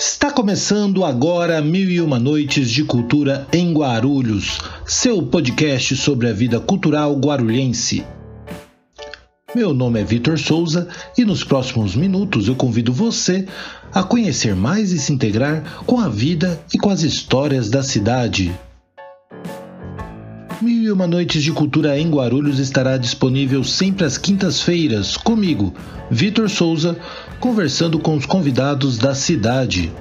Está começando agora Mil e Uma Noites de Cultura em Guarulhos, seu podcast sobre a vida cultural guarulhense. Meu nome é Vitor Souza e nos próximos minutos eu convido você a conhecer mais e se integrar com a vida e com as histórias da cidade. Uma Noites de Cultura em Guarulhos estará disponível sempre às quintas-feiras, comigo, Vitor Souza, conversando com os convidados da cidade.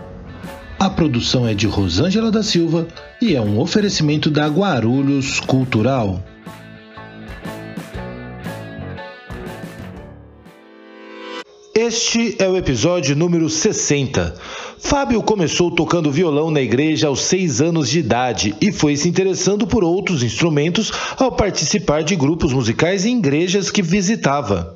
A produção é de Rosângela da Silva e é um oferecimento da Guarulhos Cultural. Este é o episódio número 60. Fábio começou tocando violão na igreja aos seis anos de idade e foi se interessando por outros instrumentos ao participar de grupos musicais em igrejas que visitava.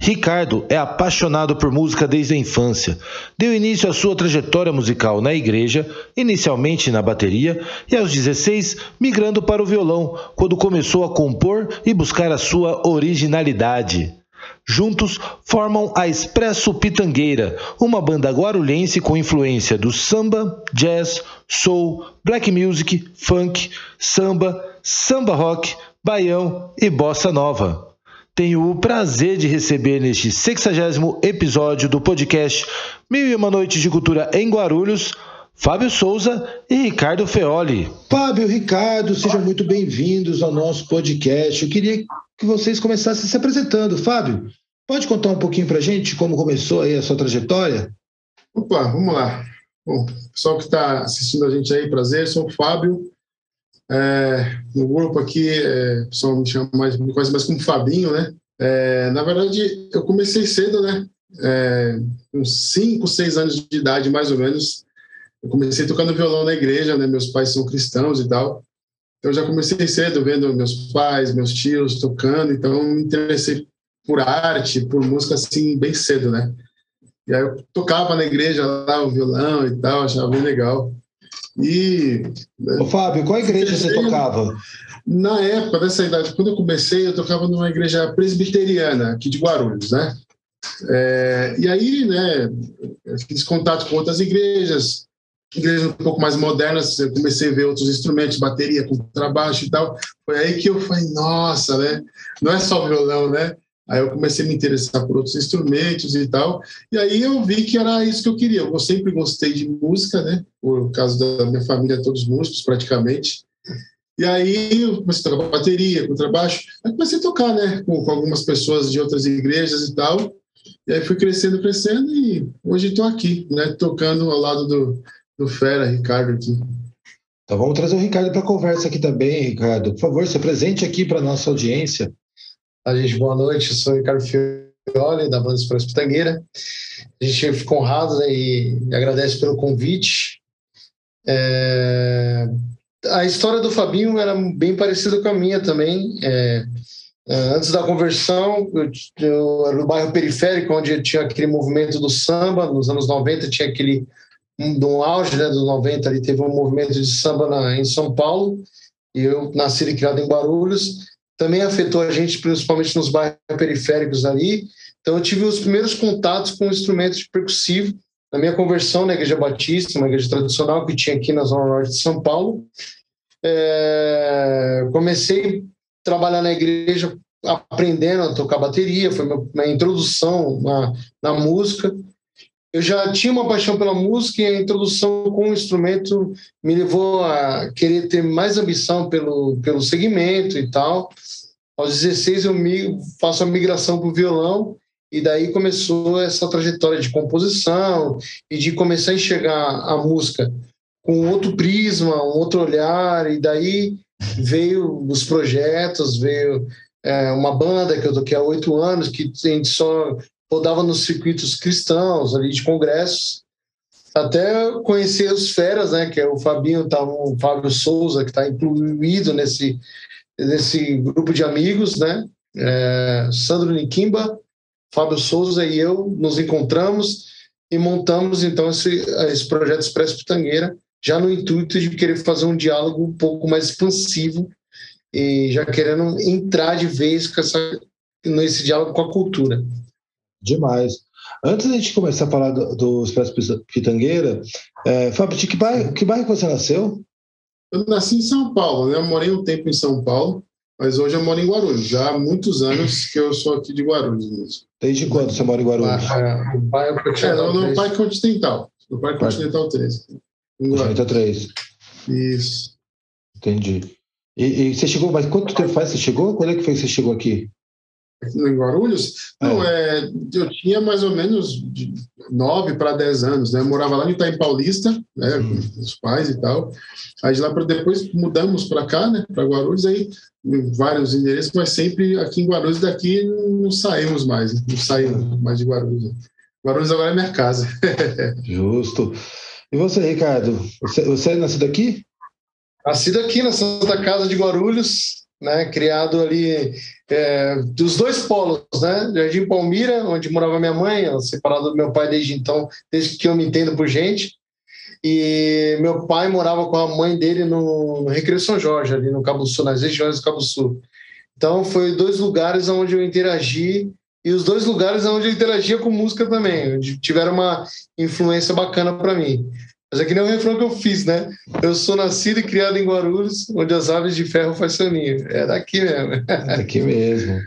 Ricardo é apaixonado por música desde a infância. Deu início à sua trajetória musical na igreja, inicialmente na bateria, e aos 16 migrando para o violão, quando começou a compor e buscar a sua originalidade. Juntos formam a Expresso Pitangueira, uma banda guarulhense com influência do samba, jazz, soul, black music, funk, samba, samba rock, baião e bossa nova. Tenho o prazer de receber neste 60 episódio do podcast Mil e Uma Noites de Cultura em Guarulhos, Fábio Souza e Ricardo Feoli. Fábio, Ricardo, sejam muito bem-vindos ao nosso podcast. Eu queria que vocês começassem se apresentando. Fábio, pode contar um pouquinho para a gente como começou aí a sua trajetória? Opa, vamos lá. Bom, pessoal que está assistindo a gente aí, prazer, sou o Fábio, é, no grupo aqui, é, o pessoal me chama mais, me conhece mais como Fabinho, né? É, na verdade, eu comecei cedo, né? É, uns 5, 6 anos de idade, mais ou menos. Eu comecei tocando violão na igreja, né? Meus pais são cristãos e tal. Então, eu já comecei cedo vendo meus pais, meus tios tocando. Então, me interessei por arte, por música, assim, bem cedo, né? E aí eu tocava na igreja lá o violão e tal, achava bem legal. E. Né, Ô, Fábio, qual igreja você tocava? Na época dessa idade, quando eu comecei, eu tocava numa igreja presbiteriana aqui de Guarulhos, né? É, e aí, né, fiz contato com outras igrejas, igrejas um pouco mais modernas, eu comecei a ver outros instrumentos, bateria, contrabaixo e tal. Foi aí que eu falei, nossa, né? Não é só violão, né? Aí eu comecei a me interessar por outros instrumentos e tal. E aí eu vi que era isso que eu queria. Eu sempre gostei de música, né? Por causa da minha família, todos músicos praticamente. E aí eu comecei a tocar bateria, contrabaixo. Aí comecei a tocar, né? Com, com algumas pessoas de outras igrejas e tal. E aí fui crescendo, crescendo e hoje estou aqui, né? Tocando ao lado do, do Fera, Ricardo aqui. Então vamos trazer o Ricardo para a conversa aqui também, Ricardo. Por favor, se apresente aqui para a nossa audiência. A gente, boa noite, eu sou o Ricardo Fioli, da Banda Expresso Pitangueira. A gente ficou honrado né, e agradece pelo convite. É... A história do Fabinho era bem parecida com a minha também. É... é antes da conversão, eu, eu, no bairro periférico, onde tinha aquele movimento do samba, nos anos 90 tinha aquele, no auge né, dos 90 ali, teve um movimento de samba na, em São Paulo, e eu nasci e criado em Guarulhos, também afetou a gente, principalmente nos bairros periféricos ali. Então, eu tive os primeiros contatos com instrumentos percussivos na minha conversão na Igreja Batista, uma igreja tradicional que tinha aqui na Zona Norte de São Paulo. É, comecei a trabalhar na igreja aprendendo a tocar bateria, foi minha, minha introdução na, na música eu já tinha uma paixão pela música e a introdução com o instrumento me levou a querer ter mais ambição pelo, pelo segmento e tal. Aos 16 eu faço a migração para o violão e daí começou essa trajetória de composição e de começar a enxergar a música com outro prisma, um outro olhar e daí veio os projetos, veio é, uma banda que eu toquei há oito anos que tem só rodava nos circuitos cristãos, ali de congressos, até conhecer os feras, né, que é o Fabinho, tá, o Fábio Souza, que está incluído nesse, nesse grupo de amigos, né, é, Sandro Nikimba, Fábio Souza e eu nos encontramos e montamos então esse, esse projeto Expresso Pitangueira, já no intuito de querer fazer um diálogo um pouco mais expansivo e já querendo entrar de vez com essa, nesse diálogo com a cultura. Demais. Antes da gente começar a falar do, do Expresso Pitangueira, é, Fábio, de que bairro, que bairro você nasceu? Eu nasci em São Paulo, né? Eu morei um tempo em São Paulo, mas hoje eu moro em Guarulhos. Já há muitos anos que eu sou aqui de Guarulhos mesmo. Desde quando você mora em Guarulhos? Ah, o pai é, é no, no Parque Continental. No Parque Continental 13. Continental 3. Isso. Entendi. E, e, você chegou, mas quanto tempo faz você chegou? Quando é que foi que você chegou aqui? Em Guarulhos? Não, é. é eu tinha mais ou menos de 9 para 10 anos, né? Eu morava lá em Itaim Paulista, né? Hum. Com os pais e tal. Aí de lá para depois mudamos para cá, né? Para Guarulhos, aí vários endereços, mas sempre aqui em Guarulhos, daqui não saímos mais, não saímos mais de Guarulhos. Guarulhos agora é minha casa. Justo. E você, Ricardo? Você, você é nascido aqui? Nascido aqui na Santa Casa de Guarulhos, né? Criado ali é, dos dois polos, né? Jardim Palmira, onde morava minha mãe, separado do meu pai desde então, desde que eu me entendo por gente. E meu pai morava com a mãe dele no, no Recreio São Jorge, ali no Cabo Sul, nas regiões do Cabo Sul. Então, foi dois lugares onde eu interagi e os dois lugares onde eu interagia com música também, onde tiveram uma influência bacana para mim. Mas é que nem o refrão que eu fiz, né? Eu sou nascido e criado em Guarulhos, onde as aves de ferro faz seu ninho. É daqui mesmo. É daqui mesmo.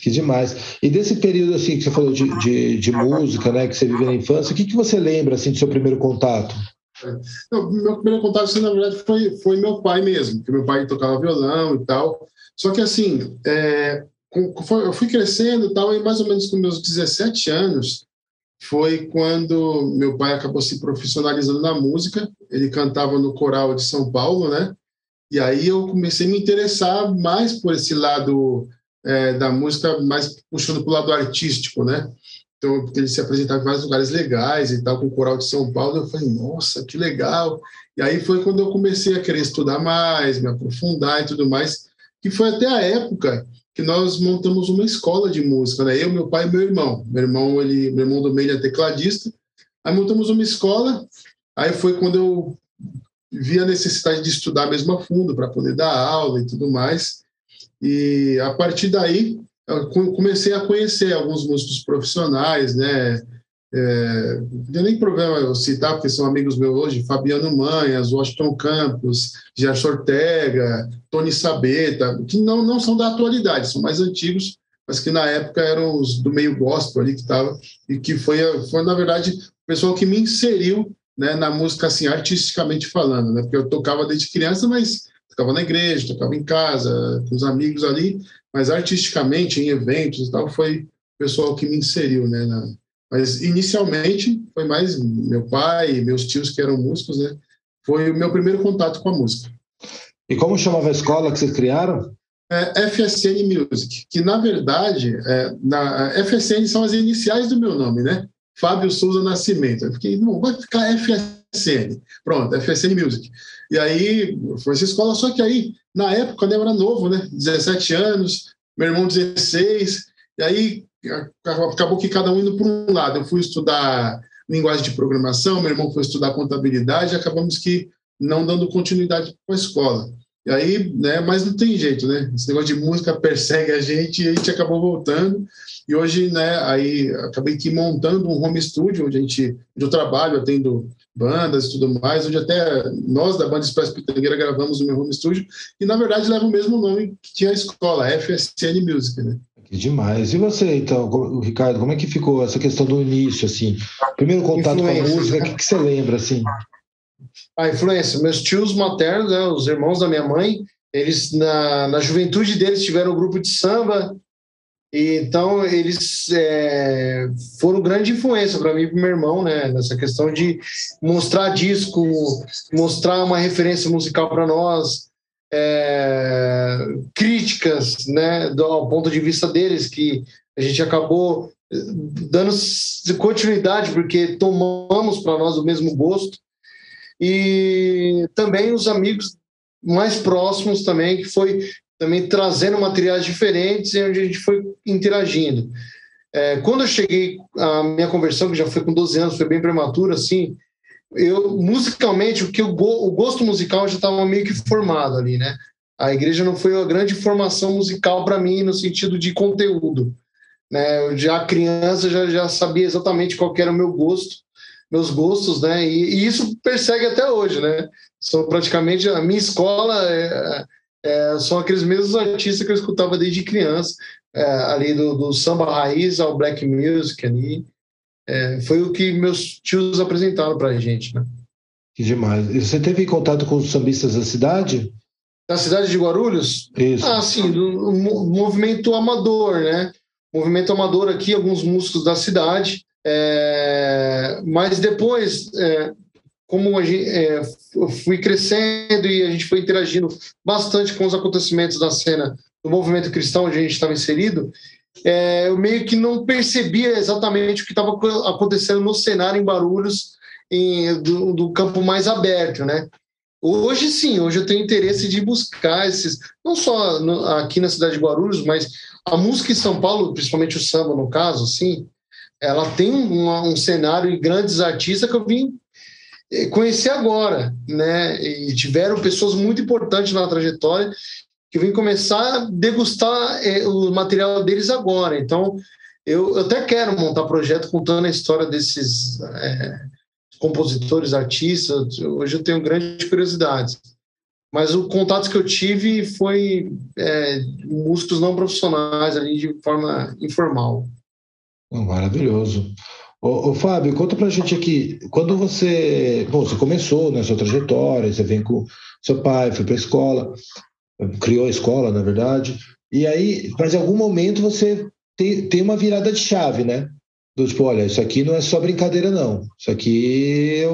Que demais. E desse período assim que você falou de, de, de música, né, que você viveu na infância, o que, que você lembra assim do seu primeiro contato? Não, meu primeiro contato, assim, na verdade, foi, foi meu pai mesmo, que meu pai tocava violão e tal. Só que assim, é, eu fui crescendo e tal, e mais ou menos com meus 17 anos, foi quando meu pai acabou se profissionalizando na música. Ele cantava no coral de São Paulo, né? E aí eu comecei a me interessar mais por esse lado é, da música, mais puxando para o lado artístico, né? Então, ele se apresentava em vários lugares legais e tal, com o coral de São Paulo. Eu falei, nossa, que legal! E aí foi quando eu comecei a querer estudar mais, me aprofundar e tudo mais, que foi até a época que nós montamos uma escola de música, né? Eu, meu pai e meu irmão. Meu irmão, ele, meu irmão do meio é tecladista. Aí montamos uma escola. Aí foi quando eu vi a necessidade de estudar mesmo a fundo para poder dar aula e tudo mais. E a partir daí eu comecei a conhecer alguns músicos profissionais, né? É, não tem nem problema eu citar, porque são amigos meus hoje, Fabiano Manhas, Washington Campos, Gerson Ortega, Tony Sabeta, que não, não são da atualidade, são mais antigos, mas que na época eram os do meio gospel ali que estava, e que foi, foi, na verdade, o pessoal que me inseriu né, na música, assim, artisticamente falando, né, porque eu tocava desde criança, mas tocava na igreja, tocava em casa, com os amigos ali, mas artisticamente, em eventos e tal, foi o pessoal que me inseriu, né, na, mas inicialmente foi mais meu pai e meus tios que eram músicos, né? Foi o meu primeiro contato com a música. E como chamava a escola que vocês criaram? É, FSN Music, que na verdade, é, na, FSN são as iniciais do meu nome, né? Fábio Souza Nascimento. Eu fiquei, não, vai ficar FSN. Pronto, FSN Music. E aí foi essa escola, só que aí, na época, eu era novo, né? 17 anos, meu irmão 16, e aí acabou que cada um indo por um lado. Eu fui estudar linguagem de programação, meu irmão foi estudar contabilidade, acabamos que não dando continuidade para a escola. E aí, né, mas não tem jeito, né? Esse negócio de música persegue a gente e a gente acabou voltando. E hoje, né, aí acabei que montando um home studio onde a gente, onde eu trabalho, atendo bandas e tudo mais, onde até nós da banda Expresso Pitangueira gravamos o meu home studio e na verdade leva o mesmo nome que tinha a escola, FSN Music, né? Que demais. E você, então, Ricardo, como é que ficou essa questão do início, assim? Primeiro contato influência, com a música, o que, que você lembra, assim? A influência. Meus tios maternos, né, os irmãos da minha mãe, eles, na, na juventude deles, tiveram um grupo de samba, e, então eles é, foram grande influência para mim e para meu irmão, né? Nessa questão de mostrar disco, mostrar uma referência musical para nós, é, críticas, né, do ponto de vista deles, que a gente acabou eh, dando continuidade porque tomamos para nós o mesmo gosto e também os amigos mais próximos também que foi também trazendo materiais diferentes e onde a gente foi interagindo. É, quando eu cheguei a minha conversão que já foi com 12 anos foi bem prematura assim eu musicalmente o que o, o gosto musical já estava meio que formado ali, né? A igreja não foi uma grande formação musical para mim no sentido de conteúdo, né? Eu já criança já, já sabia exatamente qual era o meu gosto, meus gostos, né? E, e isso persegue até hoje, né? Sou praticamente a minha escola é, é, são aqueles mesmos artistas que eu escutava desde criança, é, ali do, do, samba raiz ao black music ali. É, foi o que meus tios apresentaram para a gente, né? Que demais. E você teve contato com os sambistas da cidade? Da cidade de Guarulhos? Isso. Ah, sim, do, movimento amador, né? Movimento amador aqui, alguns músicos da cidade. É, mas depois, é, como gente, é, eu fui crescendo e a gente foi interagindo bastante com os acontecimentos da cena do movimento cristão onde a gente estava inserido, é, eu meio que não percebia exatamente o que estava acontecendo no cenário em Barulhos, em, do, do, campo mais aberto, né? Hoje sim, hoje eu tenho interesse de buscar esses, não só no, aqui na cidade de Guarulhos, mas a música em São Paulo, principalmente o samba no caso, assim, ela tem um, cenário e grandes artistas que eu vim eh, conhecer agora, né? E tiveram pessoas muito importantes na trajetória que vêm começar a degustar é, o material deles agora. Então, eu, eu, até quero montar projeto contando a história desses é, compositores, artistas. Hoje eu tenho grandes curiosidades. Mas o contato que eu tive foi é, músicos não profissionais ali de forma informal. Maravilhoso. Ô, ô, Fábio, conta pra gente aqui, quando você, bom, você começou né, sua trajetória, você vem com seu pai, foi para a escola, criou a escola, na verdade, e aí, mas em algum momento você tem, tem uma virada de chave, né? Do tipo, olha, isso aqui não é só brincadeira, não. Isso aqui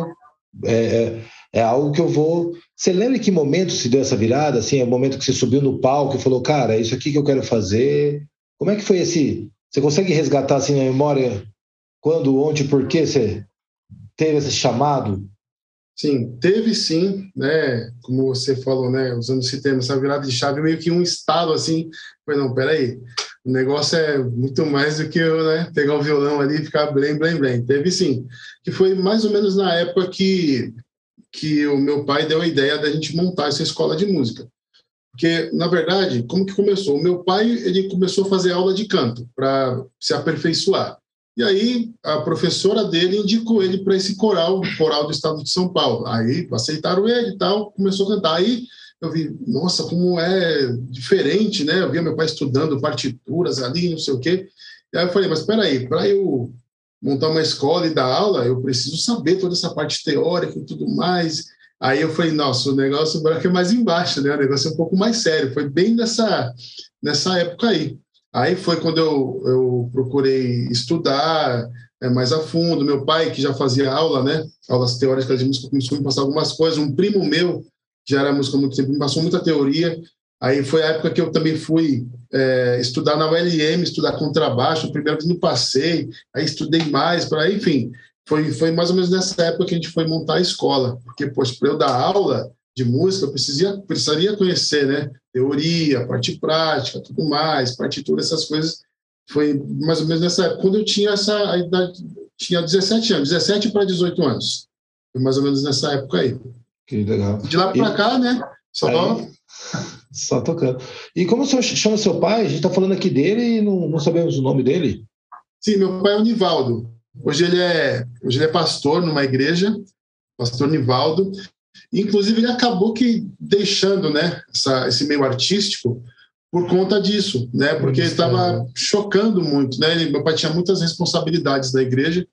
é, é, é algo que eu vou. Você lembra em que momento se deu essa virada? Assim, é o momento que você subiu no palco e falou, cara, é isso aqui que eu quero fazer. Como é que foi esse? Você consegue resgatar assim na memória quando, onde, por que você teve esse chamado? Sim, teve sim, né? Como você falou, né? Usando esse termo, essa virada de chave, meio que um estado assim. Mas não, peraí, o negócio é muito mais do que eu, né? Pegar o violão ali e ficar blém, blém, blém. Teve sim, que foi mais ou menos na época que, que o meu pai deu a ideia da gente montar essa escola de música. Porque, na verdade, como que começou? O meu pai, ele começou a fazer aula de canto para se aperfeiçoar. E aí a professora dele indicou ele para esse coral, coral do estado de São Paulo. Aí aceitaram ele e tal, começou a cantar. Aí eu vi, nossa, como é diferente, né? Eu via meu pai estudando partituras ali, não sei o quê. E aí eu falei, mas espera aí, para eu montar uma escola e dar aula, eu preciso saber toda essa parte teórica e tudo mais. Aí eu falei, nossa, o negócio é mais embaixo, né? O negócio é um pouco mais sério. Foi bem nessa, nessa época aí. Aí foi quando eu, eu procurei estudar é, mais a fundo. Meu pai, que já fazia aula, né, aulas teóricas de música, começou a me passar algumas coisas. Um primo meu, já era música há muito tempo, me passou muita teoria. Aí foi a época que eu também fui é, estudar na ULM, estudar contrabaixo. Primeiro que não passei, aí estudei mais, para enfim. Foi, foi mais ou menos nessa época que a gente foi montar a escola. Porque, poxa, para eu dar aula, de música, eu precisaria, precisaria conhecer, né? Teoria, parte prática, tudo mais, partitura, essas coisas. Foi mais ou menos nessa época, quando eu tinha essa idade, tinha 17 anos, 17 para 18 anos. Foi mais ou menos nessa época aí. Que legal. De lá para cá, né? Só aí, Só tocando. E como o senhor chama seu pai? A gente está falando aqui dele e não, não sabemos o nome dele. Sim, meu pai é o Nivaldo. Hoje ele é, hoje ele é pastor numa igreja, pastor Nivaldo. Inclusive, ele acabou que deixando né, essa, esse meio artístico por conta disso, né? Porque estava chocando muito, né? Ele, meu pai tinha muitas responsabilidades da igreja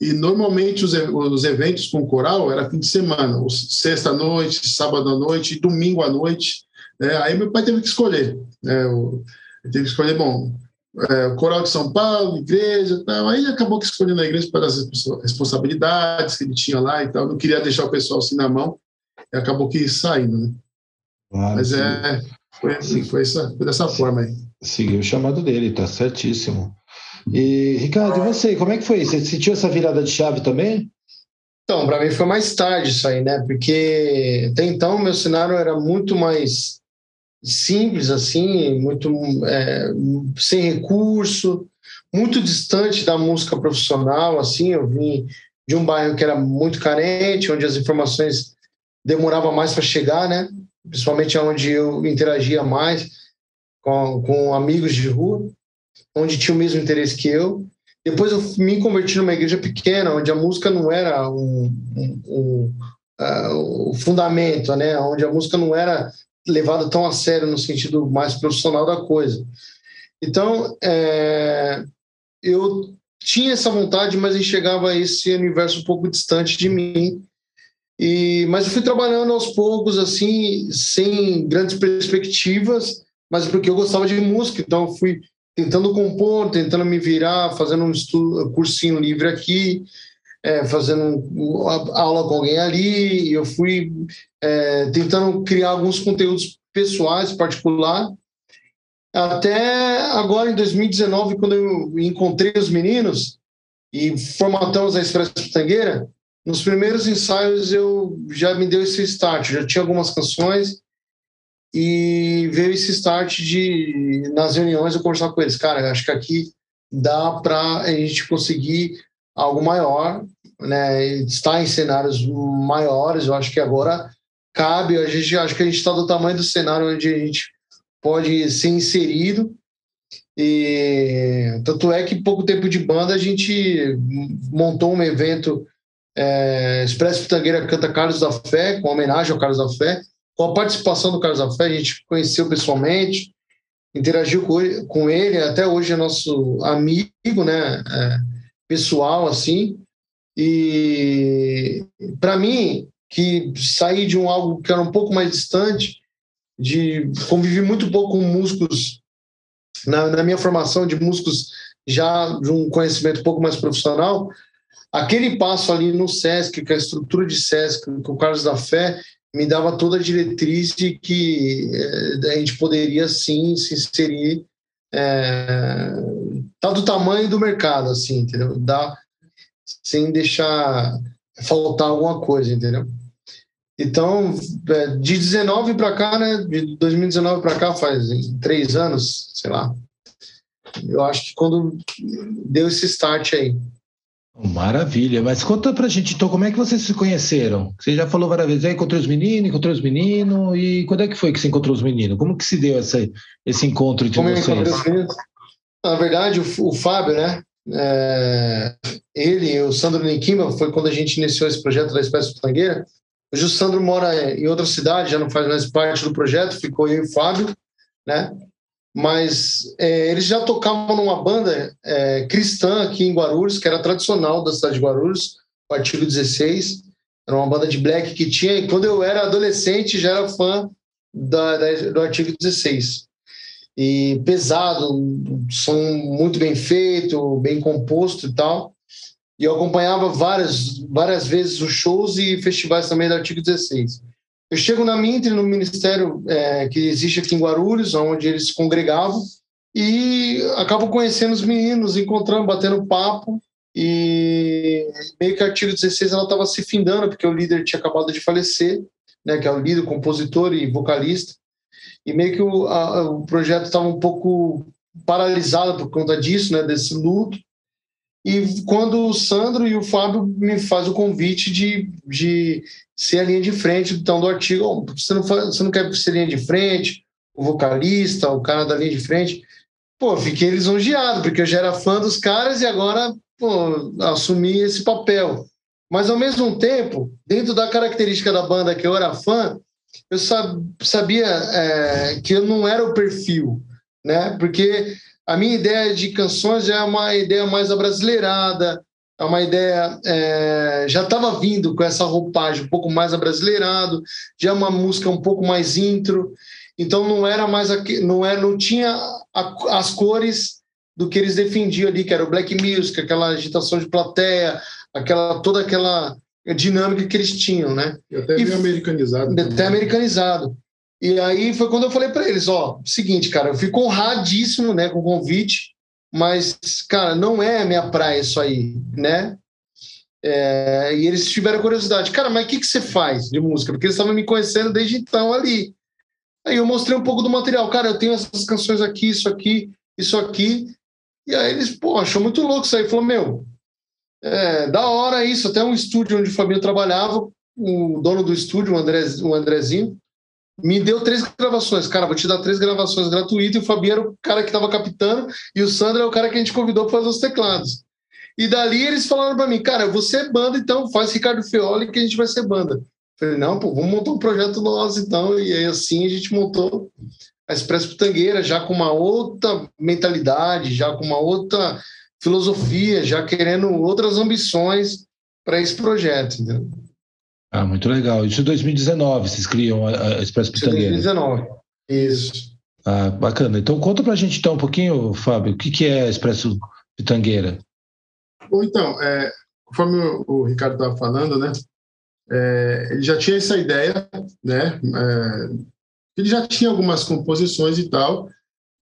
e normalmente os, os eventos com coral era fim de semana, sexta noite, sábado à noite, domingo à noite. Né? Aí meu pai teve que escolher, né? ele teve que escolher, bom, é, o coral de São Paulo, igreja, tal. Aí ele acabou que escolhendo a igreja pelas responsabilidades que ele tinha lá e tal. Não queria deixar o pessoal assim na mão e acabou que saindo, né? Claro, Mas sim. é, foi, assim, foi, essa, foi dessa forma aí. Seguiu o chamado dele, tá certíssimo. E, Ricardo, e você, como é que foi? Você sentiu essa virada de chave também? Então, para mim foi mais tarde isso aí, né? Porque até então meu cenário era muito mais simples, assim, muito é, sem recurso, muito distante da música profissional, assim. Eu vim de um bairro que era muito carente, onde as informações demorava mais para chegar, né? Principalmente onde eu interagia mais com, com amigos de rua. onde tinha o mesmo interesse que eu. Depois eu me converti numa igreja pequena, onde a música não era um, um, um uh, o fundamento, né? Onde a música não era levada tão a sério no sentido mais profissional da coisa. Então, é, eu tinha essa vontade, mas enxergava esse universo um pouco distante de mim. E, mas eu fui trabalhando aos poucos, assim, sem grandes perspectivas, mas porque eu gostava de música, então fui tentando compor, tentando me virar, fazendo um estudo, cursinho livre aqui, é, fazendo aula com alguém ali, e eu fui é, tentando criar alguns conteúdos pessoais, particular, até agora em 2019, quando eu encontrei os meninos e formatamos a Expresso Pitangueira, nos primeiros ensaios eu já me deu esse start, já tinha algumas canções e veio esse start de nas reuniões eu conversar com eles, cara, acho que aqui dá para a gente conseguir algo maior, né? Estar em cenários maiores, eu acho que agora cabe, a gente acho que a gente está do tamanho do cenário onde a gente pode ser inserido. E tanto é que pouco tempo de banda a gente montou um evento é, Expresso Pitangueira Canta Carlos da Fé, com homenagem ao Carlos da Fé, com a participação do Carlos da Fé, a gente conheceu pessoalmente, interagiu com ele, com ele até hoje é nosso amigo, né, é, pessoal, assim, e para mim, que saí de um algo que era um pouco mais distante, de convivi muito pouco com músicos na, na, minha formação de músicos já de um conhecimento um pouco mais profissional, aquele passo ali no SESC, que a estrutura de SESC, com o Carlos da Fé, me dava toda a diretriz de que é, a gente poderia sim se inserir é, tá do tamanho do mercado, assim, entendeu? Dá, sem deixar faltar alguma coisa, entendeu? Então, é, de 19 para cá, né? De 2019 para cá, faz três anos, sei lá. Eu acho que quando deu esse start aí. Maravilha, mas conta pra gente então como é que vocês se conheceram? Você já falou várias vezes, aí encontrou os meninos, encontrou os meninos, e quando é que foi que você encontrou os meninos? Como que se deu essa, esse encontro entre como vocês? Na verdade, o, o Fábio, né? É, ele e o Sandro Nikima foi quando a gente iniciou esse projeto da Espécie Pitangueira. Hoje o Sandro mora em outra cidade, já não faz mais parte do projeto, ficou eu e o Fábio, né? Mas é, eles já tocavam numa banda é, cristã aqui em Guarulhos, que era tradicional da cidade de Guarulhos, o Artigo 16. Era uma banda de black que tinha, e quando eu era adolescente já era fã da, da, do Artigo 16 e pesado, som muito bem feito, bem composto e tal. E eu acompanhava várias, várias vezes os shows e festivais também do Artigo 16. Eu chego na Mintre, no ministério é, que existe aqui em Guarulhos, onde eles se congregavam, e acabo conhecendo os meninos, encontrando, batendo papo, e meio que o Artigo 16 ela estava se findando, porque o líder tinha acabado de falecer, né, que é o líder, compositor e vocalista, e meio que o, a, o projeto estava um pouco paralisado por conta disso, né, desse luto. E quando o Sandro e o Fábio me fazem o convite de, de ser a linha de frente então, do artigo, você, não faz, você não quer ser linha de frente, o vocalista, o cara da linha de frente. Pô, fiquei lisonjeado, porque eu já era fã dos caras e agora pô, assumi esse papel. Mas, ao mesmo tempo, dentro da característica da banda que eu era fã, eu sabia é, que eu não era o perfil, né? Porque a minha ideia de canções é uma ideia mais abrasileirada, é uma ideia é, já estava vindo com essa roupagem um pouco mais abrasileirado, já é uma música um pouco mais intro, então não era mais não é não tinha a, as cores do que eles defendiam ali, que era o black music, aquela agitação de plateia, aquela toda aquela dinâmica que eles tinham, né? E até meio americanizado. Até também. americanizado. E aí foi quando eu falei para eles, ó, seguinte, cara, eu fico honradíssimo, né, com o convite, mas, cara, não é minha praia isso aí, né? É, e eles tiveram curiosidade, cara, mas o que, que você faz de música? Porque eles estavam me conhecendo desde então ali. Aí eu mostrei um pouco do material, cara, eu tenho essas canções aqui, isso aqui, isso aqui. E aí eles, pô, achou muito louco isso aí. Falou, meu, é, da hora isso, até um estúdio onde o Fabinho trabalhava, o dono do estúdio, o, André, o Andrezinho, me deu três gravações. Cara, vou te dar três gravações gratuitas. E o Fabinho era o cara que estava captando e o Sandro é o cara que a gente convidou para fazer os teclados. E dali eles falaram para mim, cara, você é banda, então faz Ricardo Fioli que a gente vai ser banda. Falei, não, pô, vamos montar um projeto nosso então. E aí assim a gente montou a Expresso Pitangueira, já com uma outra mentalidade, já com uma outra filosofia, já querendo outras ambições para esse projeto, entendeu? Ah, muito legal. Isso em 2019, vocês criam a, Expresso Pitangueira. 2019, isso. Ah, bacana. Então conta para a gente então um pouquinho, Fábio, o que, que é Expresso Pitangueira? Bom, então, é, conforme o, o Ricardo estava falando, né, é, ele já tinha essa ideia, né, é, ele já tinha algumas composições e tal,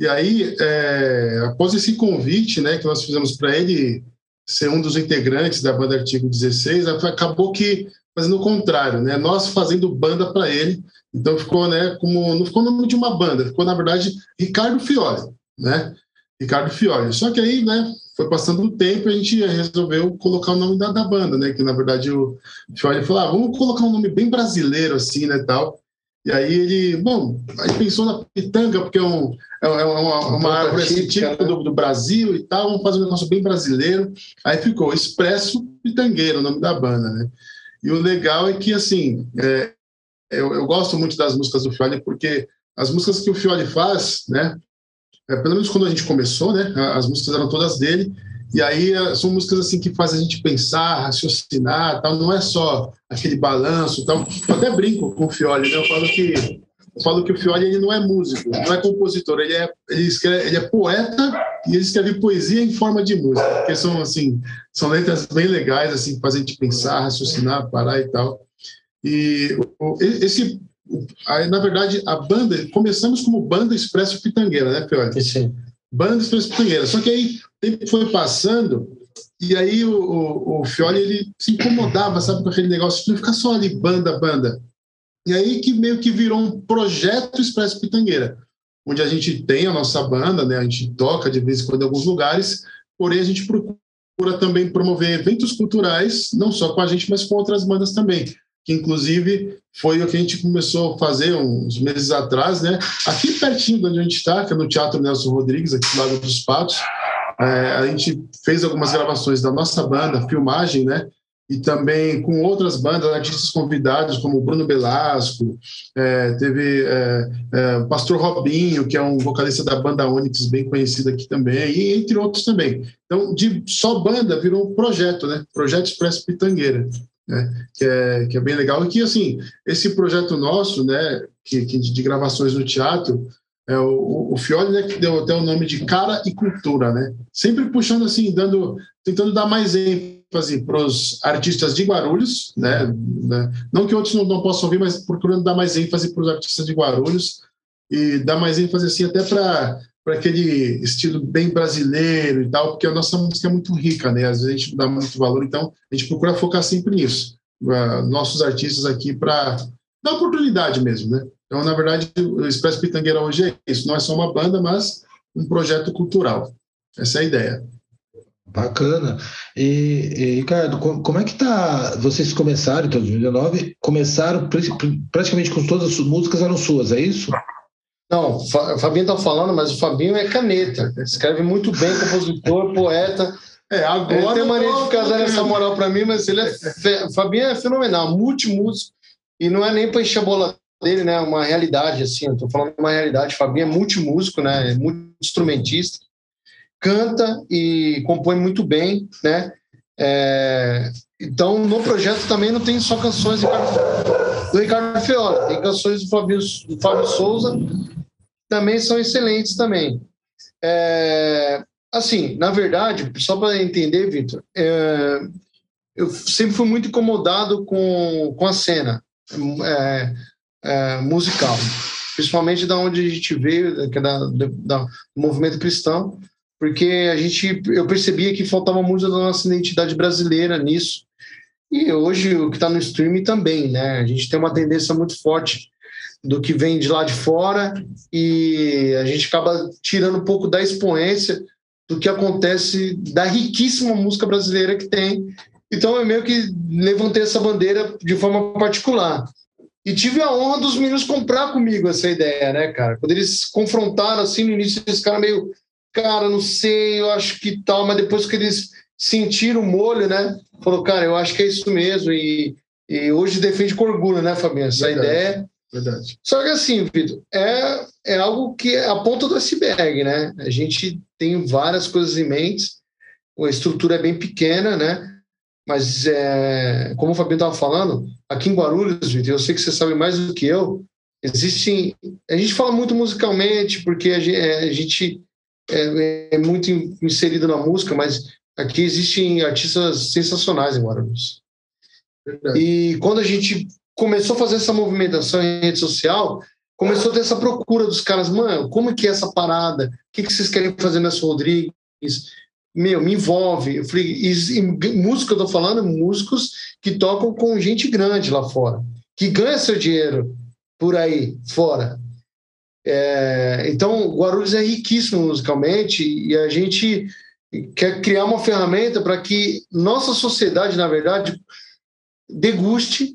e aí, é, após esse convite, né, que nós fizemos para ele ser um dos integrantes da banda Artigo 16, acabou que fazendo o contrário, né? Nós fazendo banda para ele. Então ficou, né, como não ficou o nome de uma banda, ficou na verdade Ricardo Fiore, né? Ricardo Fiore. Só que aí, né, foi passando o tempo e a gente resolveu colocar o nome da, da banda, né? Que na verdade o Fiore falou: ah, vamos colocar um nome bem brasileiro assim, né, tal. E aí ele, bom, aí pensou na pitanga, porque é, um, é, é uma, uma árvore assim, típica do, do, Brasil e tal, vamos fazer um negócio bem brasileiro. Aí ficou Expresso Pitangueiro, o nome da banda, né? E o legal é que, assim, é, eu, eu, gosto muito das músicas do Fioli, porque as músicas que o Fioli faz, né, é, pelo menos quando a gente começou, né, as músicas eram todas dele, e aí é, são músicas assim que fazem a gente pensar, raciocinar, tal, não é só aquele balanço, tal. Eu até brinco com o Fioli, né, eu falo que eu falo que o Fioli ele não é músico, não é compositor, ele é, ele, escreve, ele é poeta e ele escreve poesia em forma de música, porque são assim, são letras bem legais assim, que fazem a gente pensar, raciocinar, parar e tal. E esse na verdade, a banda, começamos como banda Expresso Pitangueira, né, Fioli? Sim. Banda Expresso Pitangueira. Só que aí o tempo foi passando e aí o, o, o Fioli ele se incomodava, sabe, com aquele negócio de não ficar só ali banda, banda. E aí que meio que virou um projeto Expresso Pitangueira, onde a gente tem a nossa banda, né? A gente toca de vez em quando em alguns lugares, porém a gente procura também promover eventos culturais, não só com a gente, mas com outras bandas também. Que inclusive foi o que a gente começou a fazer uns meses atrás, né? Aqui pertinho de onde a gente está, que é no Teatro Nelson Rodrigues, aqui do Lago dos Patos. É, a gente fez algumas gravações da nossa banda, filmagem, né? E também com outras bandas, artistas convidados, como Bruno Belasco, é, teve é, é, Pastor Robinho, que é um vocalista da banda Onyx, bem conhecido aqui também, e entre outros também. Então, de só banda virou um projeto, né? Projeto Expresso Pitangueira. Né? Que, é, que é bem legal. E que, assim, esse projeto nosso, né, que, que de gravações no teatro, é, o, o né, que deu até o nome de Cara e Cultura, né? Sempre puxando assim, dando, tentando dar mais ênfase para os artistas de Guarulhos, né? né? Não que outros não, não possam ouvir, mas procurando dar mais ênfase para os artistas de Guarulhos e dar mais ênfase assim até para para aquele estilo bem brasileiro e tal, porque a nossa música é muito rica, né? Às vezes a gente dá muito valor, então a gente procura focar sempre nisso. Nossos artistas aqui para dar oportunidade mesmo, né? Então, na verdade, o Expresso Pitangueira hoje é isso. Não é só uma banda, mas um projeto cultural. Essa é a ideia. Bacana. E, e, Ricardo, como é que tá? Vocês começaram em 2019, começaram praticamente com todas as músicas eram suas, é isso? Não, o Fabinho está falando, mas o Fabinho é caneta. Escreve muito bem, compositor, poeta. É, agora. Ele tem mania de ficar dando essa moral para mim, mas ele é. Fe... O Fabinho é fenomenal, multimúsico. E não é nem para encher a bola dele, né, uma realidade, assim, eu tô falando uma realidade, Fabinho é multimúsico, né, é multi-instrumentista, canta e compõe muito bem, né, é, então no projeto também não tem só canções do Ricardo Fiola, tem canções do Fábio, do Fábio Souza, também são excelentes também. É, assim, na verdade, só para entender, Vitor, é, eu sempre fui muito incomodado com, com a cena. É, é, musical, principalmente da onde a gente veio, é da, da, do movimento cristão, porque a gente, eu percebia que faltava muito da nossa identidade brasileira nisso. E hoje o que está no streaming também, né? A gente tem uma tendência muito forte do que vem de lá de fora e a gente acaba tirando um pouco da expoência do que acontece da riquíssima música brasileira que tem. Então eu meio que levantei essa bandeira de forma particular. E tive a honra dos meninos comprar comigo essa ideia, né, cara? Quando eles confrontaram assim no início, esse cara meio, cara, não sei, eu acho que tal, mas depois que eles sentiram o molho, né? Falou, cara, eu acho que é isso mesmo. E, e hoje defende com orgulho, né, Fabinho? Essa Verdade. ideia. Verdade. Só que assim, Vitor, é, é algo que é a ponta do iceberg, né? A gente tem várias coisas em mente, a estrutura é bem pequena, né? Mas, é, como o Fabinho estava falando, aqui em Guarulhos, Vitor, eu sei que você sabe mais do que eu, existem. A gente fala muito musicalmente, porque a gente, é, a gente é, é, muito inserido na música, mas aqui existem artistas sensacionais em Guarulhos. Verdade. E quando a gente começou a fazer essa movimentação em rede social, começou a ter essa procura dos caras, mano, como que é essa parada? O que, que vocês querem fazer nessa Rodrigues? meu, me envolve. Eu falei, e, e música, eu tô falando, músicos que tocam com gente grande lá fora, que ganha seu dinheiro por aí fora. É, então, Guarulhos é riquíssimo musicalmente e a gente quer criar uma ferramenta para que nossa sociedade, na verdade, deguste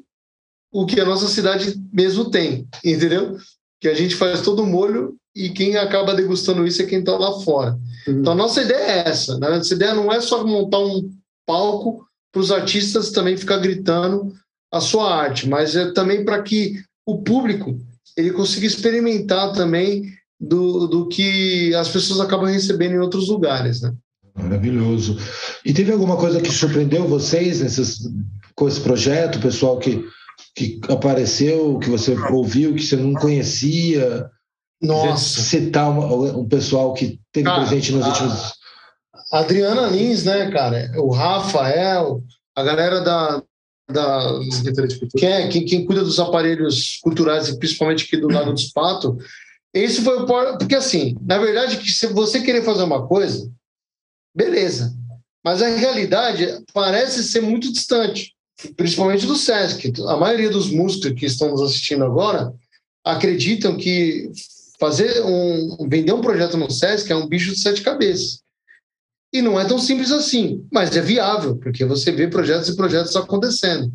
o que a nossa cidade mesmo tem, entendeu? Que a gente faz todo o molho e quem acaba degustando isso é quem está lá fora. Uhum. Então, a nossa ideia é essa. Né? Nossa ideia não é só montar um palco para os artistas também ficar gritando a sua arte, mas é também para que o público ele consiga experimentar também do, do que as pessoas acabam recebendo em outros lugares. Né? Maravilhoso. E teve alguma coisa que surpreendeu vocês nesses, com esse projeto, pessoal que, que apareceu, que você ouviu, que você não conhecia? Nossa. Citar um, um pessoal que teve cara, presente nos a, últimos. Adriana Lins, né, cara? O Rafael, a galera da. Da quem, é, quem, quem cuida dos aparelhos culturais, principalmente aqui do Lago dos Patos. Esse foi o. Porque, assim, na verdade, que se você querer fazer uma coisa, beleza. Mas a realidade parece ser muito distante, principalmente do SESC. A maioria dos músicos que estão nos assistindo agora acreditam que fazer um vender um projeto no SESC é um bicho de sete cabeças. E não é tão simples assim, mas é viável, porque você vê projetos e projetos acontecendo.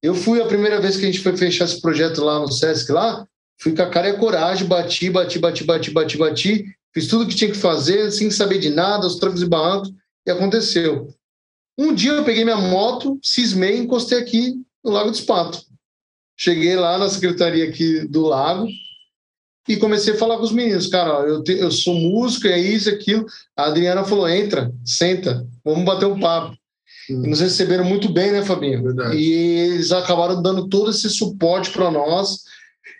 Eu fui a primeira vez que a gente foi fechar esse projeto lá no SESC lá, fui com a cara e a coragem, bati, bati, bati, bati, bati, bati, fiz tudo o que tinha que fazer, sem saber de nada, os trancos e barrancos, e aconteceu. Um dia eu peguei minha moto, cismei e encostei aqui no Lago do Espato. Cheguei lá na secretaria aqui do lago, e comecei a falar com os meninos, cara, eu, te, eu sou músico, é isso, aquilo. A Adriana falou, entra, senta, vamos bater um papo. Hum. E nos receberam muito bem, né, Fabinho? Verdade. E eles acabaram dando todo esse suporte para nós.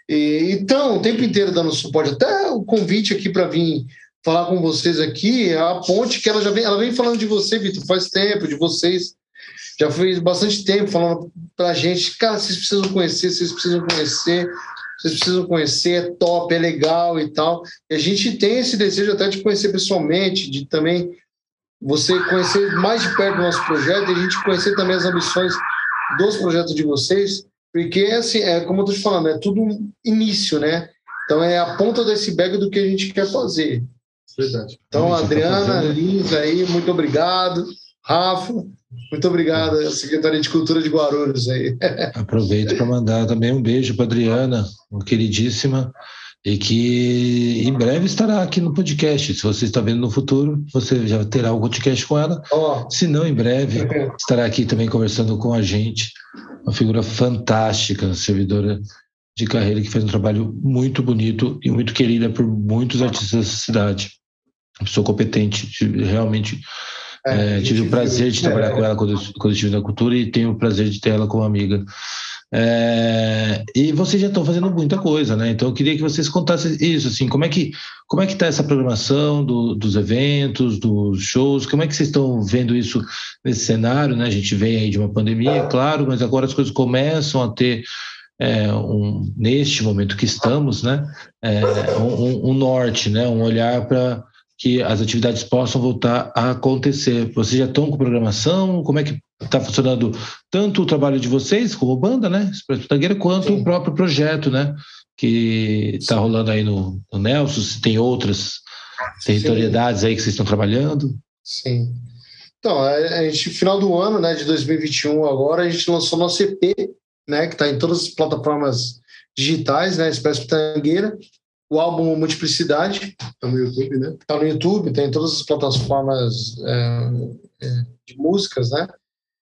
E, então, o tempo inteiro dando suporte, até o convite aqui para vir falar com vocês aqui, a ponte que ela já vem, ela vem falando de você, Vitor, faz tempo, de vocês. Já fez bastante tempo falando para a gente, cara, vocês precisam conhecer, vocês precisam conhecer vocês precisam conhecer, é top, é legal e tal. E a gente tem esse desejo até de conhecer pessoalmente, de também você conhecer mais de perto o nosso projeto e a gente conhecer também as ambições dos projetos de vocês, porque assim, é como eu estou te falando, é tudo um início, né? Então é a ponta do iceberg do que a gente quer fazer. Verdade. Então, tá Adriana, Lins aí, muito obrigado. Rafa, muito obrigado, Secretaria de Cultura de Guarulhos aí. Aproveito para mandar também um beijo para Adriana, uma queridíssima, e que em breve estará aqui no podcast. Se você está vendo no futuro, você já terá um podcast com ela. Oh. Se não, em breve estará aqui também conversando com a gente. Uma figura fantástica, servidora de carreira que fez um trabalho muito bonito e muito querida por muitos artistas da cidade. Uma pessoa competente, realmente é, é tive o prazer de trabalhar com ela quando, quando estive na cultura e tenho o prazer de ter ela como amiga. É, e vocês já estão fazendo muita coisa, né? Então eu queria que vocês contassem isso, assim, como é que como é que está essa programação do, dos eventos, dos shows? Como é que vocês estão vendo isso nesse cenário, né? A gente vem aí de uma pandemia, é claro, mas agora as coisas começam a ter é, um, neste momento que estamos, né? É, um, um norte, né? Um olhar para que as atividades possam voltar a acontecer. Vocês já estão com programação? Como é que está funcionando tanto o trabalho de vocês como banda, né, Tangueira, quanto Sim. o próprio projeto, né, que está rolando aí no, no Nelson, se tem outras territorialidades aí que vocês estão trabalhando? Sim. Então, a gente, final do ano, né, de 2021 agora, a gente lançou nosso EP, né, que está em todas as plataformas digitais, né? Expresso Pitangueira. O álbum Multiplicidade. Está no YouTube, né? Está no YouTube, tem todas as plataformas é, é, de músicas, né?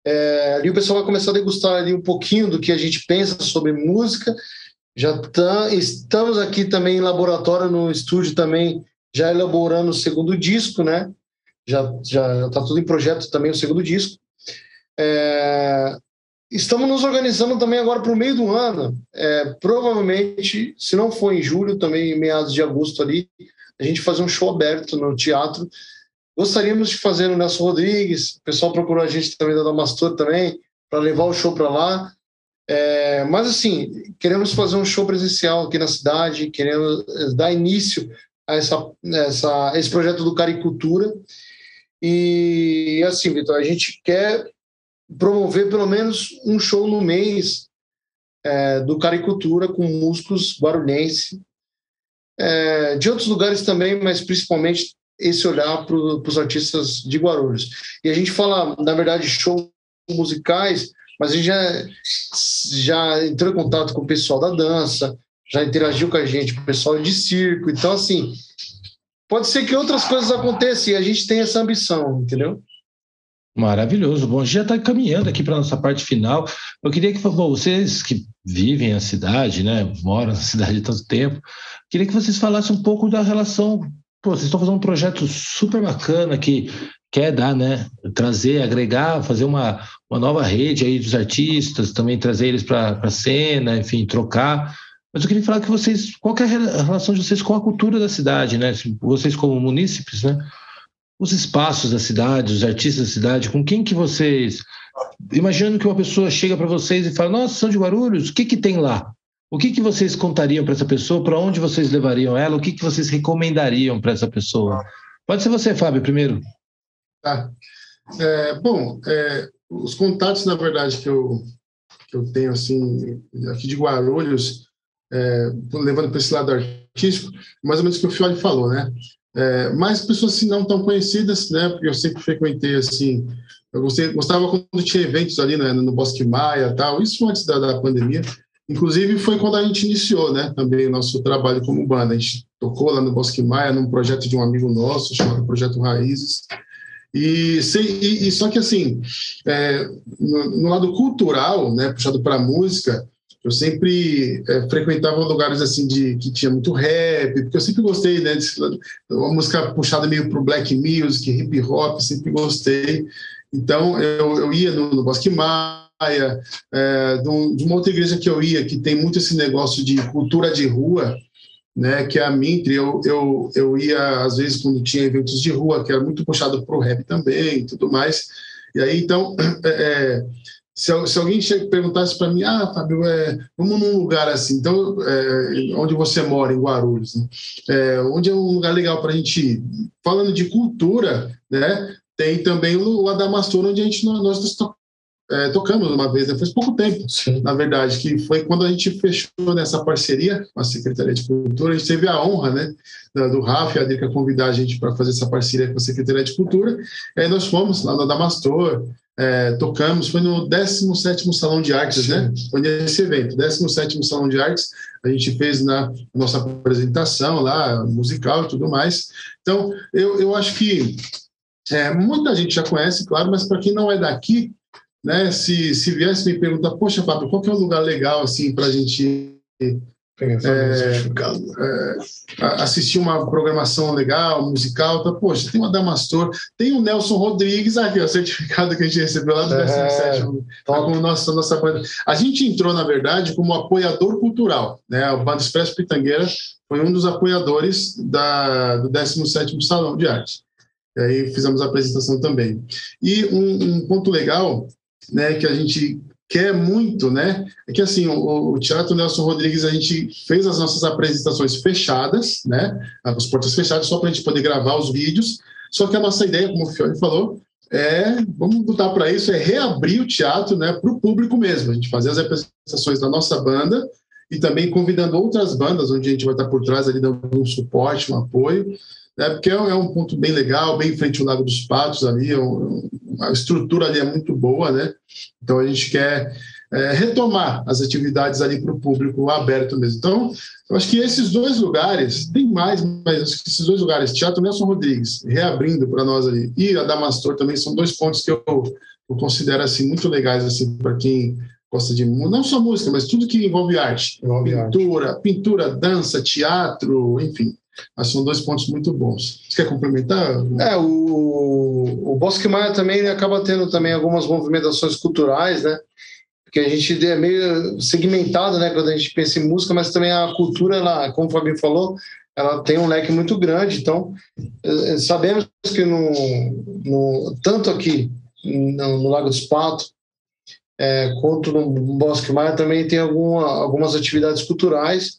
É, ali o pessoal vai começar a degustar ali um pouquinho do que a gente pensa sobre música. Já tá, estamos aqui também em laboratório, no estúdio também, já elaborando o segundo disco, né? Já já está tudo em projeto também o segundo disco. É, estamos nos organizando também agora para o meio do ano. É, provavelmente, se não for em julho, também em meados de agosto ali, a gente fazer um show aberto no teatro Gostaríamos de fazer no Nelson Rodrigues, o pessoal procurou a gente também da Damastor também, para levar o show para lá. É, mas assim, queremos fazer um show presencial aqui na cidade, queremos eh, dar início a essa, essa, esse projeto do Caricultura. E assim, Vitor, a gente quer promover pelo menos um show no mês é, do Caricultura com músicos guarulhenses, é, de outros lugares também, mas principalmente esse olhar para os artistas de Guarulhos. E a gente fala, na verdade, shows musicais, mas a gente já, já entrou em contato com o pessoal da dança, já interagiu com a gente, com o pessoal de circo. Então, assim, pode ser que outras coisas aconteçam e a gente tem essa ambição, entendeu? Maravilhoso. Bom, já está caminhando aqui para a nossa parte final. Eu queria que, bom, vocês que vivem a cidade, né, moram na cidade há tanto tempo, queria que vocês falassem um pouco da relação Pô, vocês estão fazendo um projeto super bacana que quer dar, né? Trazer, agregar, fazer uma, uma nova rede aí dos artistas, também trazer eles para a cena, enfim, trocar. Mas eu queria falar que vocês, qual que é a relação de vocês com a cultura da cidade, né? Vocês como munícipes, né? Os espaços da cidade, os artistas da cidade, com quem que vocês... Imaginando que uma pessoa chega para vocês e fala, nossa, são de Guarulhos, o que que tem lá? O que, que vocês contariam para essa pessoa? Para onde vocês levariam ela? O que, que vocês recomendariam para essa pessoa? Pode ser você, Fábio, primeiro. Tá. É, bom, é, os contatos, na verdade, que eu, que eu tenho assim, aqui de Guarulhos, é, levando para esse lado artístico, mais ou menos o que o Fiore falou, né? É, mais pessoas assim, não tão conhecidas, né? Porque eu sempre frequentei assim, eu gostei, gostava quando tinha eventos ali né, no Bosque Maia, tal. Isso antes da, da pandemia. Inclusive, foi quando a gente iniciou né, também o nosso trabalho como banda. A gente tocou lá no Bosque Maia, num projeto de um amigo nosso, chamado Projeto Raízes. E, e, e só que, assim, é, no, no, lado cultural, né, puxado para a música, eu sempre é, frequentava lugares assim de que tinha muito rap, porque eu sempre gostei, né, de uma música puxada meio para o black music, hip hop, sempre gostei. Então, eu, eu ia no, no Bosque Maia, é, de uma outra igreja que eu ia, que tem muito esse negócio de cultura de rua, né, que é a Mintre, eu, eu, eu ia, às vezes, quando tinha eventos de rua, que era muito puxado para o rap também e tudo mais. E aí, então, é, é, se, se, alguém perguntasse para mim, ah, Fábio, é, vamos num lugar assim, então, é, onde você mora, em Guarulhos, né? é, onde é um lugar legal para a gente ir? Falando de cultura, né, tem também o Adamastor, onde a gente, nós é, tocamos uma vez, né? faz pouco tempo, Sim. na verdade, que foi quando a gente fechou nessa parceria com a Secretaria de Cultura, a gente teve a honra, né, do Rafa e a Drica convidar a gente para fazer essa parceria com a Secretaria de Cultura, aí nós fomos lá no Damastor, é, tocamos, foi no 17º Salão de Artes, Sim. né, foi nesse evento, 17º Salão de Artes, a gente fez na nossa apresentação lá, musical e tudo mais, então, eu, eu acho que é, muita gente já conhece, claro, mas para quem não é daqui, né, se, se viesse me perguntar, poxa, Fábio, qual que é um lugar legal assim para a gente é, é, assistir uma programação legal, musical, tá, poxa, tem uma Damastor, tem o Nelson Rodrigues aqui, o certificado que a gente recebeu lá do é, 17 tá como nossa, nossa banda. A gente entrou, na verdade, como apoiador cultural, né? O Banda Expresso Pitangueira foi um dos apoiadores da, do 17º Salão de Arte. E aí fizemos a apresentação também. E um, um ponto legal né, que a gente quer muito, né? É que assim, o, o, Teatro Nelson Rodrigues, a gente fez as nossas apresentações fechadas, né? As portas fechadas, só para a gente poder gravar os vídeos. Só que a nossa ideia, como o Fiore falou, é, vamos lutar para isso, é reabrir o teatro né, para o público mesmo. A gente fazer as apresentações da nossa banda e também convidando outras bandas, onde a gente vai estar por trás ali dando um suporte, um apoio, né, porque é, é um ponto bem legal, bem em frente ao Lago dos Patos ali, é a estrutura ali é muito boa, né? Então a gente quer é, retomar as atividades ali para o público aberto mesmo. Então, eu acho que esses dois lugares, tem mais, mas acho que esses dois lugares, Teatro Nelson Rodrigues, reabrindo para nós ali, e a Damastor também, são dois pontos que eu, eu considero assim, muito legais assim, para quem gosta de não só música, mas tudo que envolve arte. Envolve pintura, arte. pintura, dança, teatro, enfim. Mas são dois pontos muito bons. Você quer complementar? É, o, o Bosque Maia também acaba tendo também algumas movimentações culturais, né? Porque a gente é meio segmentado, né? Quando a gente pensa em música, mas também a cultura, ela, como o Fabinho falou, ela tem um leque muito grande. Então, eh, sabemos que no, no tanto aqui no, no Lago dos Patos, é, quanto no Bosque Maia também tem alguma, algumas atividades culturais.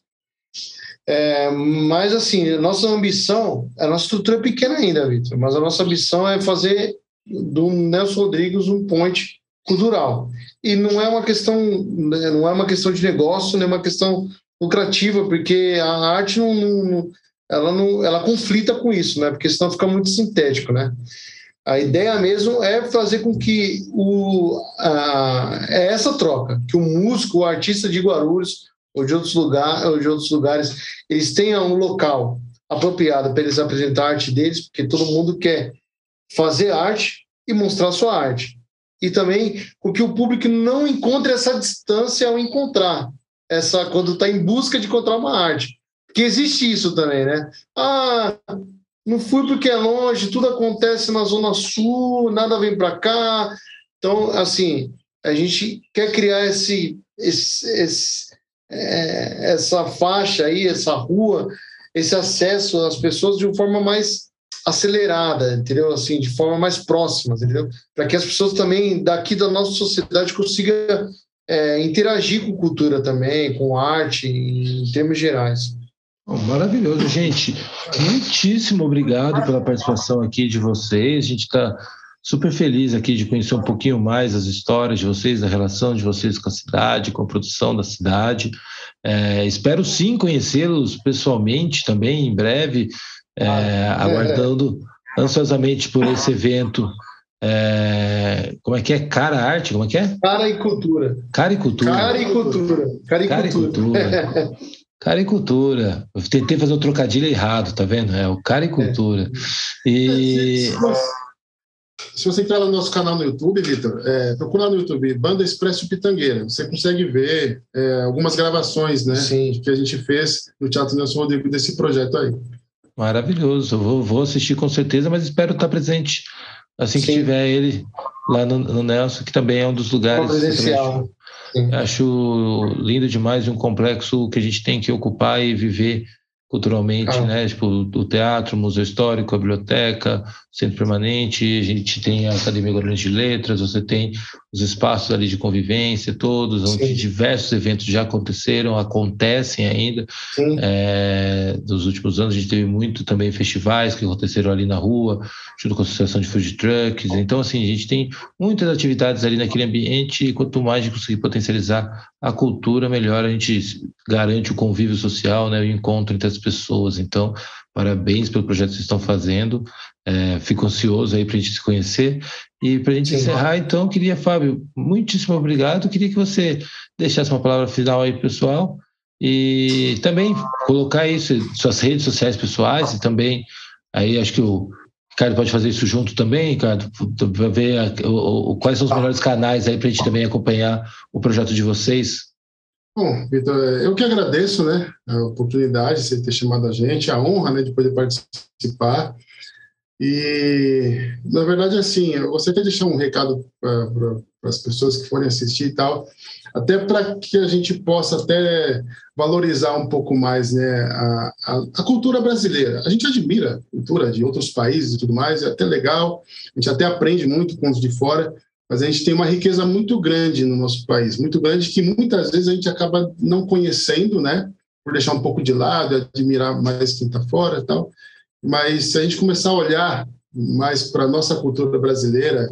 É, mas, assim, nossa ambição, a nossa estrutura é pequena ainda, Vitor, mas a nossa ambição é fazer do Nelson Rodrigues um ponte cultural. E não é uma questão, né, não é uma questão de negócio, nem uma questão lucrativa, porque a arte não, não, ela não, ela conflita com isso, né? Porque senão fica muito sintético, né? A ideia mesmo é fazer com que o, a, é essa troca, que o músico, o artista de Guarulhos ou de outros, lugar, ou de outros lugares, eles tenham um local apropriado para eles apresentar a arte deles, porque todo mundo quer fazer arte e mostrar sua arte. E também com que o público não encontre essa distância ao encontrar, essa quando está em busca de encontrar uma arte. Porque existe isso também, né? Ah, não fui porque é longe, tudo acontece na Zona Sul, nada vem para cá. Então, assim, a gente quer criar esse, esse, esse é, essa faixa aí, essa rua, esse acesso às pessoas de uma forma mais acelerada, entendeu? Assim, de forma mais próxima, entendeu? Para que as pessoas também daqui da nossa sociedade consigam é, interagir com cultura também, com arte, em termos gerais. Oh, maravilhoso, gente. Muitíssimo obrigado pela participação aqui de vocês. A gente está super feliz aqui de conhecer um pouquinho mais as histórias de vocês, a relação de vocês com a cidade, com a produção da cidade. É, espero sim conhecê-los pessoalmente também em breve, é, ah, aguardando ansiosamente por esse evento. É, como é que é? Cara Arte? Como é que é? Cara e Cultura. Cara e Cultura. Cara e Cultura. Cara e Cara e cultura. Caricultura. Eu tentei fazer o trocadilho errado, tá vendo? É o caricultura. É. E. Se você entrar no nosso canal no YouTube, Vitor, é, procura no YouTube Banda Expresso Pitangueira. Você consegue ver é, algumas gravações né, Sim. que a gente fez no Teatro Nelson Rodrigo desse projeto aí. Maravilhoso. Eu vou, vou assistir com certeza, mas espero estar presente assim que Sim. tiver ele lá no, no, Nelson, que também é um dos lugares. Presencial. Acho lindo demais um complexo que a gente tem que ocupar e viver culturalmente, ah. né? Tipo, o teatro, o museu histórico, a biblioteca, centro permanente, a gente tem a Academia Guarulhos de Letras, você tem os espaços ali de convivência todos, onde Sim. diversos eventos já aconteceram, acontecem ainda. É, nos últimos anos a gente teve muito também festivais que aconteceram ali na rua, junto com a Associação de Food Trucks. Então, assim, a gente tem muitas atividades ali naquele ambiente e quanto mais a gente conseguir potencializar a cultura, melhor a gente garante o convívio social, né, o encontro entre as pessoas. Então, parabéns pelo projeto que vocês estão fazendo. É, fico ansioso aí para a gente se conhecer. E para a gente Sim. encerrar, então, queria, Fábio, muitíssimo obrigado. Queria que você deixasse uma palavra final aí, pessoal. E também colocar isso, suas redes sociais pessoais e também, aí acho que o Ricardo pode fazer isso junto também, Ricardo, para ver a, o, o, quais são os melhores canais aí para a gente também acompanhar o projeto de vocês. Bom, Vitor, eu que agradeço, né, a oportunidade de você ter chamado a gente, a honra, né, de poder participar. E, na verdade, assim, eu gostaria de deixar um recado para as pessoas que forem assistir e tal, até para que a gente possa até valorizar um pouco mais né, a, a, a, cultura brasileira. A gente admira a cultura de outros países e tudo mais, é até legal, a gente até aprende muito com os de fora, mas a gente tem uma riqueza muito grande no nosso país, muito grande que muitas vezes a gente acaba não conhecendo, né, por deixar um pouco de lado, admirar mais quem está fora tal. Mas se a gente começar a olhar mais para nossa cultura brasileira,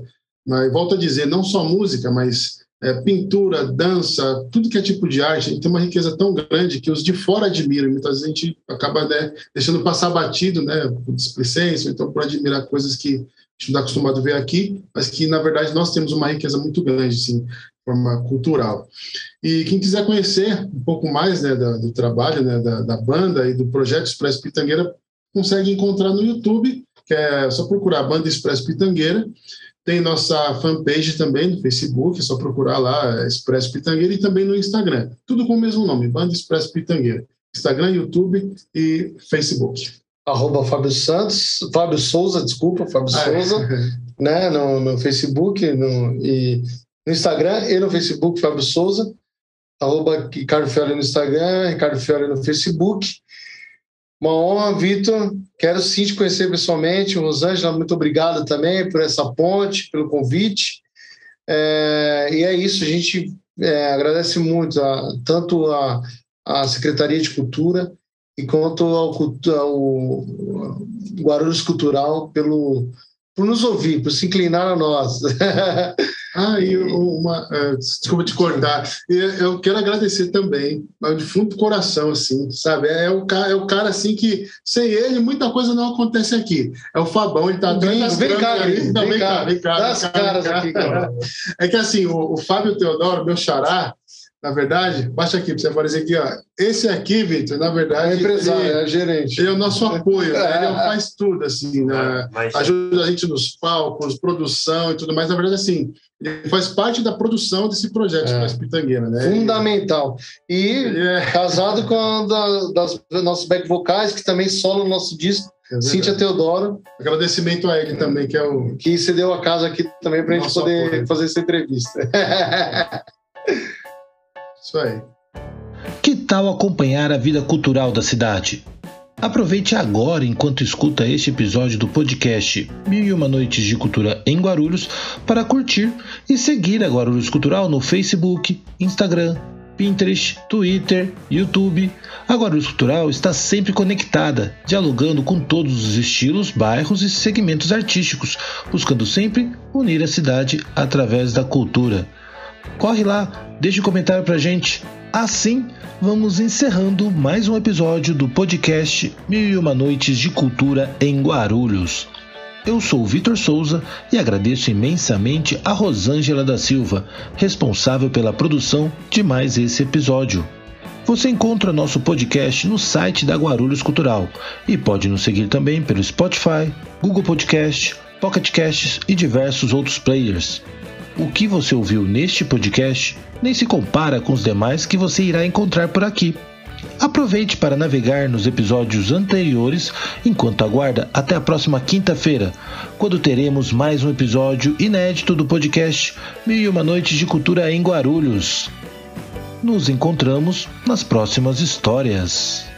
mas volto a dizer, não só música, mas é, pintura, dança, tudo que é tipo de arte, a gente tem uma riqueza tão grande que os de fora admiram. Muitas vezes a gente acaba né, deixando passar batido, né, por displicência, então por admirar coisas que a gente não está acostumado a ver aqui, mas que, na verdade, nós temos uma riqueza muito grande, assim, de forma cultural. E quem quiser conhecer um pouco mais né, do, trabalho né, da, da, banda e do projeto Expresso Pitangueira, consegue encontrar no YouTube, que é só procurar Banda Expresso Pitangueira, tem nossa fanpage também no Facebook, é só procurar lá Expresso Pitangueira e também no Instagram. Tudo com o mesmo nome, Banda Expresso Pitangueira. Instagram, YouTube e Facebook. Arroba Fábio Santos, Fábio Souza, desculpa, Fábio ah, é. Souza, né, no, no Facebook no, e no Instagram e no Facebook, Fábio Souza. Arroba Ricardo Fiore no Instagram, Ricardo Fiore no Facebook. Uma honra, Vitor. Quero sim te conhecer pessoalmente. Rosângela, muito obrigado também por essa ponte, pelo convite. É, e é isso, a gente é, agradece muito a, tanto a, a Secretaria de Cultura e quanto ao, ao Guarulhos Cultural pelo, por nos ouvir, por se inclinar a nós. Ah, e uma. Uh, desculpa te cortar. Eu quero agradecer também, de fundo do coração, assim, sabe? É o, cara, é o cara, assim, que sem ele muita coisa não acontece aqui. É o Fabão, ele tá atrás das vem cá. Vem, vem, cá, vem cá. Vem cá, caras aqui, cara. É que, assim, o, o Fábio Teodoro, meu xará, na verdade, baixa aqui para você aparecer aqui, ó. Esse aqui, Vitor, na verdade. É empresário, ele, é gerente. Ele é o nosso apoio, né? ele faz tudo, assim, né? ajuda a gente nos palcos, produção e tudo mais. Na verdade, assim, ele faz parte da produção desse projeto é. Pitangueira, né? Fundamental. E é... casado com a da, das nossos back vocais, que também solo no nosso disco. É Cíntia Teodoro. Agradecimento a ele também, que é o. Que cedeu a casa aqui também para a gente poder apoio. fazer essa entrevista. Isso aí. Que tal acompanhar a vida cultural da cidade? Aproveite agora, enquanto escuta este episódio do podcast Mil e Uma Noites de Cultura em Guarulhos, para curtir e seguir a Guarulhos Cultural no Facebook, Instagram, Pinterest, Twitter, YouTube. A Guarulhos Cultural está sempre conectada, dialogando com todos os estilos, bairros e segmentos artísticos, buscando sempre unir a cidade através da cultura. Corre lá, deixe um comentário pra gente. Assim, vamos encerrando mais um episódio do podcast Mil e Uma Noites de Cultura em Guarulhos. Eu sou Vitor Souza e agradeço imensamente a Rosângela da Silva, responsável pela produção de mais esse episódio. Você encontra nosso podcast no site da Guarulhos Cultural e pode nos seguir também pelo Spotify, Google Podcast, Pocket Casts e diversos outros players. O que você ouviu neste podcast nem se compara com os demais que você irá encontrar por aqui. Aproveite para navegar nos episódios anteriores enquanto aguarda até a próxima quinta-feira, quando teremos mais um episódio inédito do podcast Mil e Uma Noites de Cultura em Guarulhos. Nos encontramos nas próximas histórias.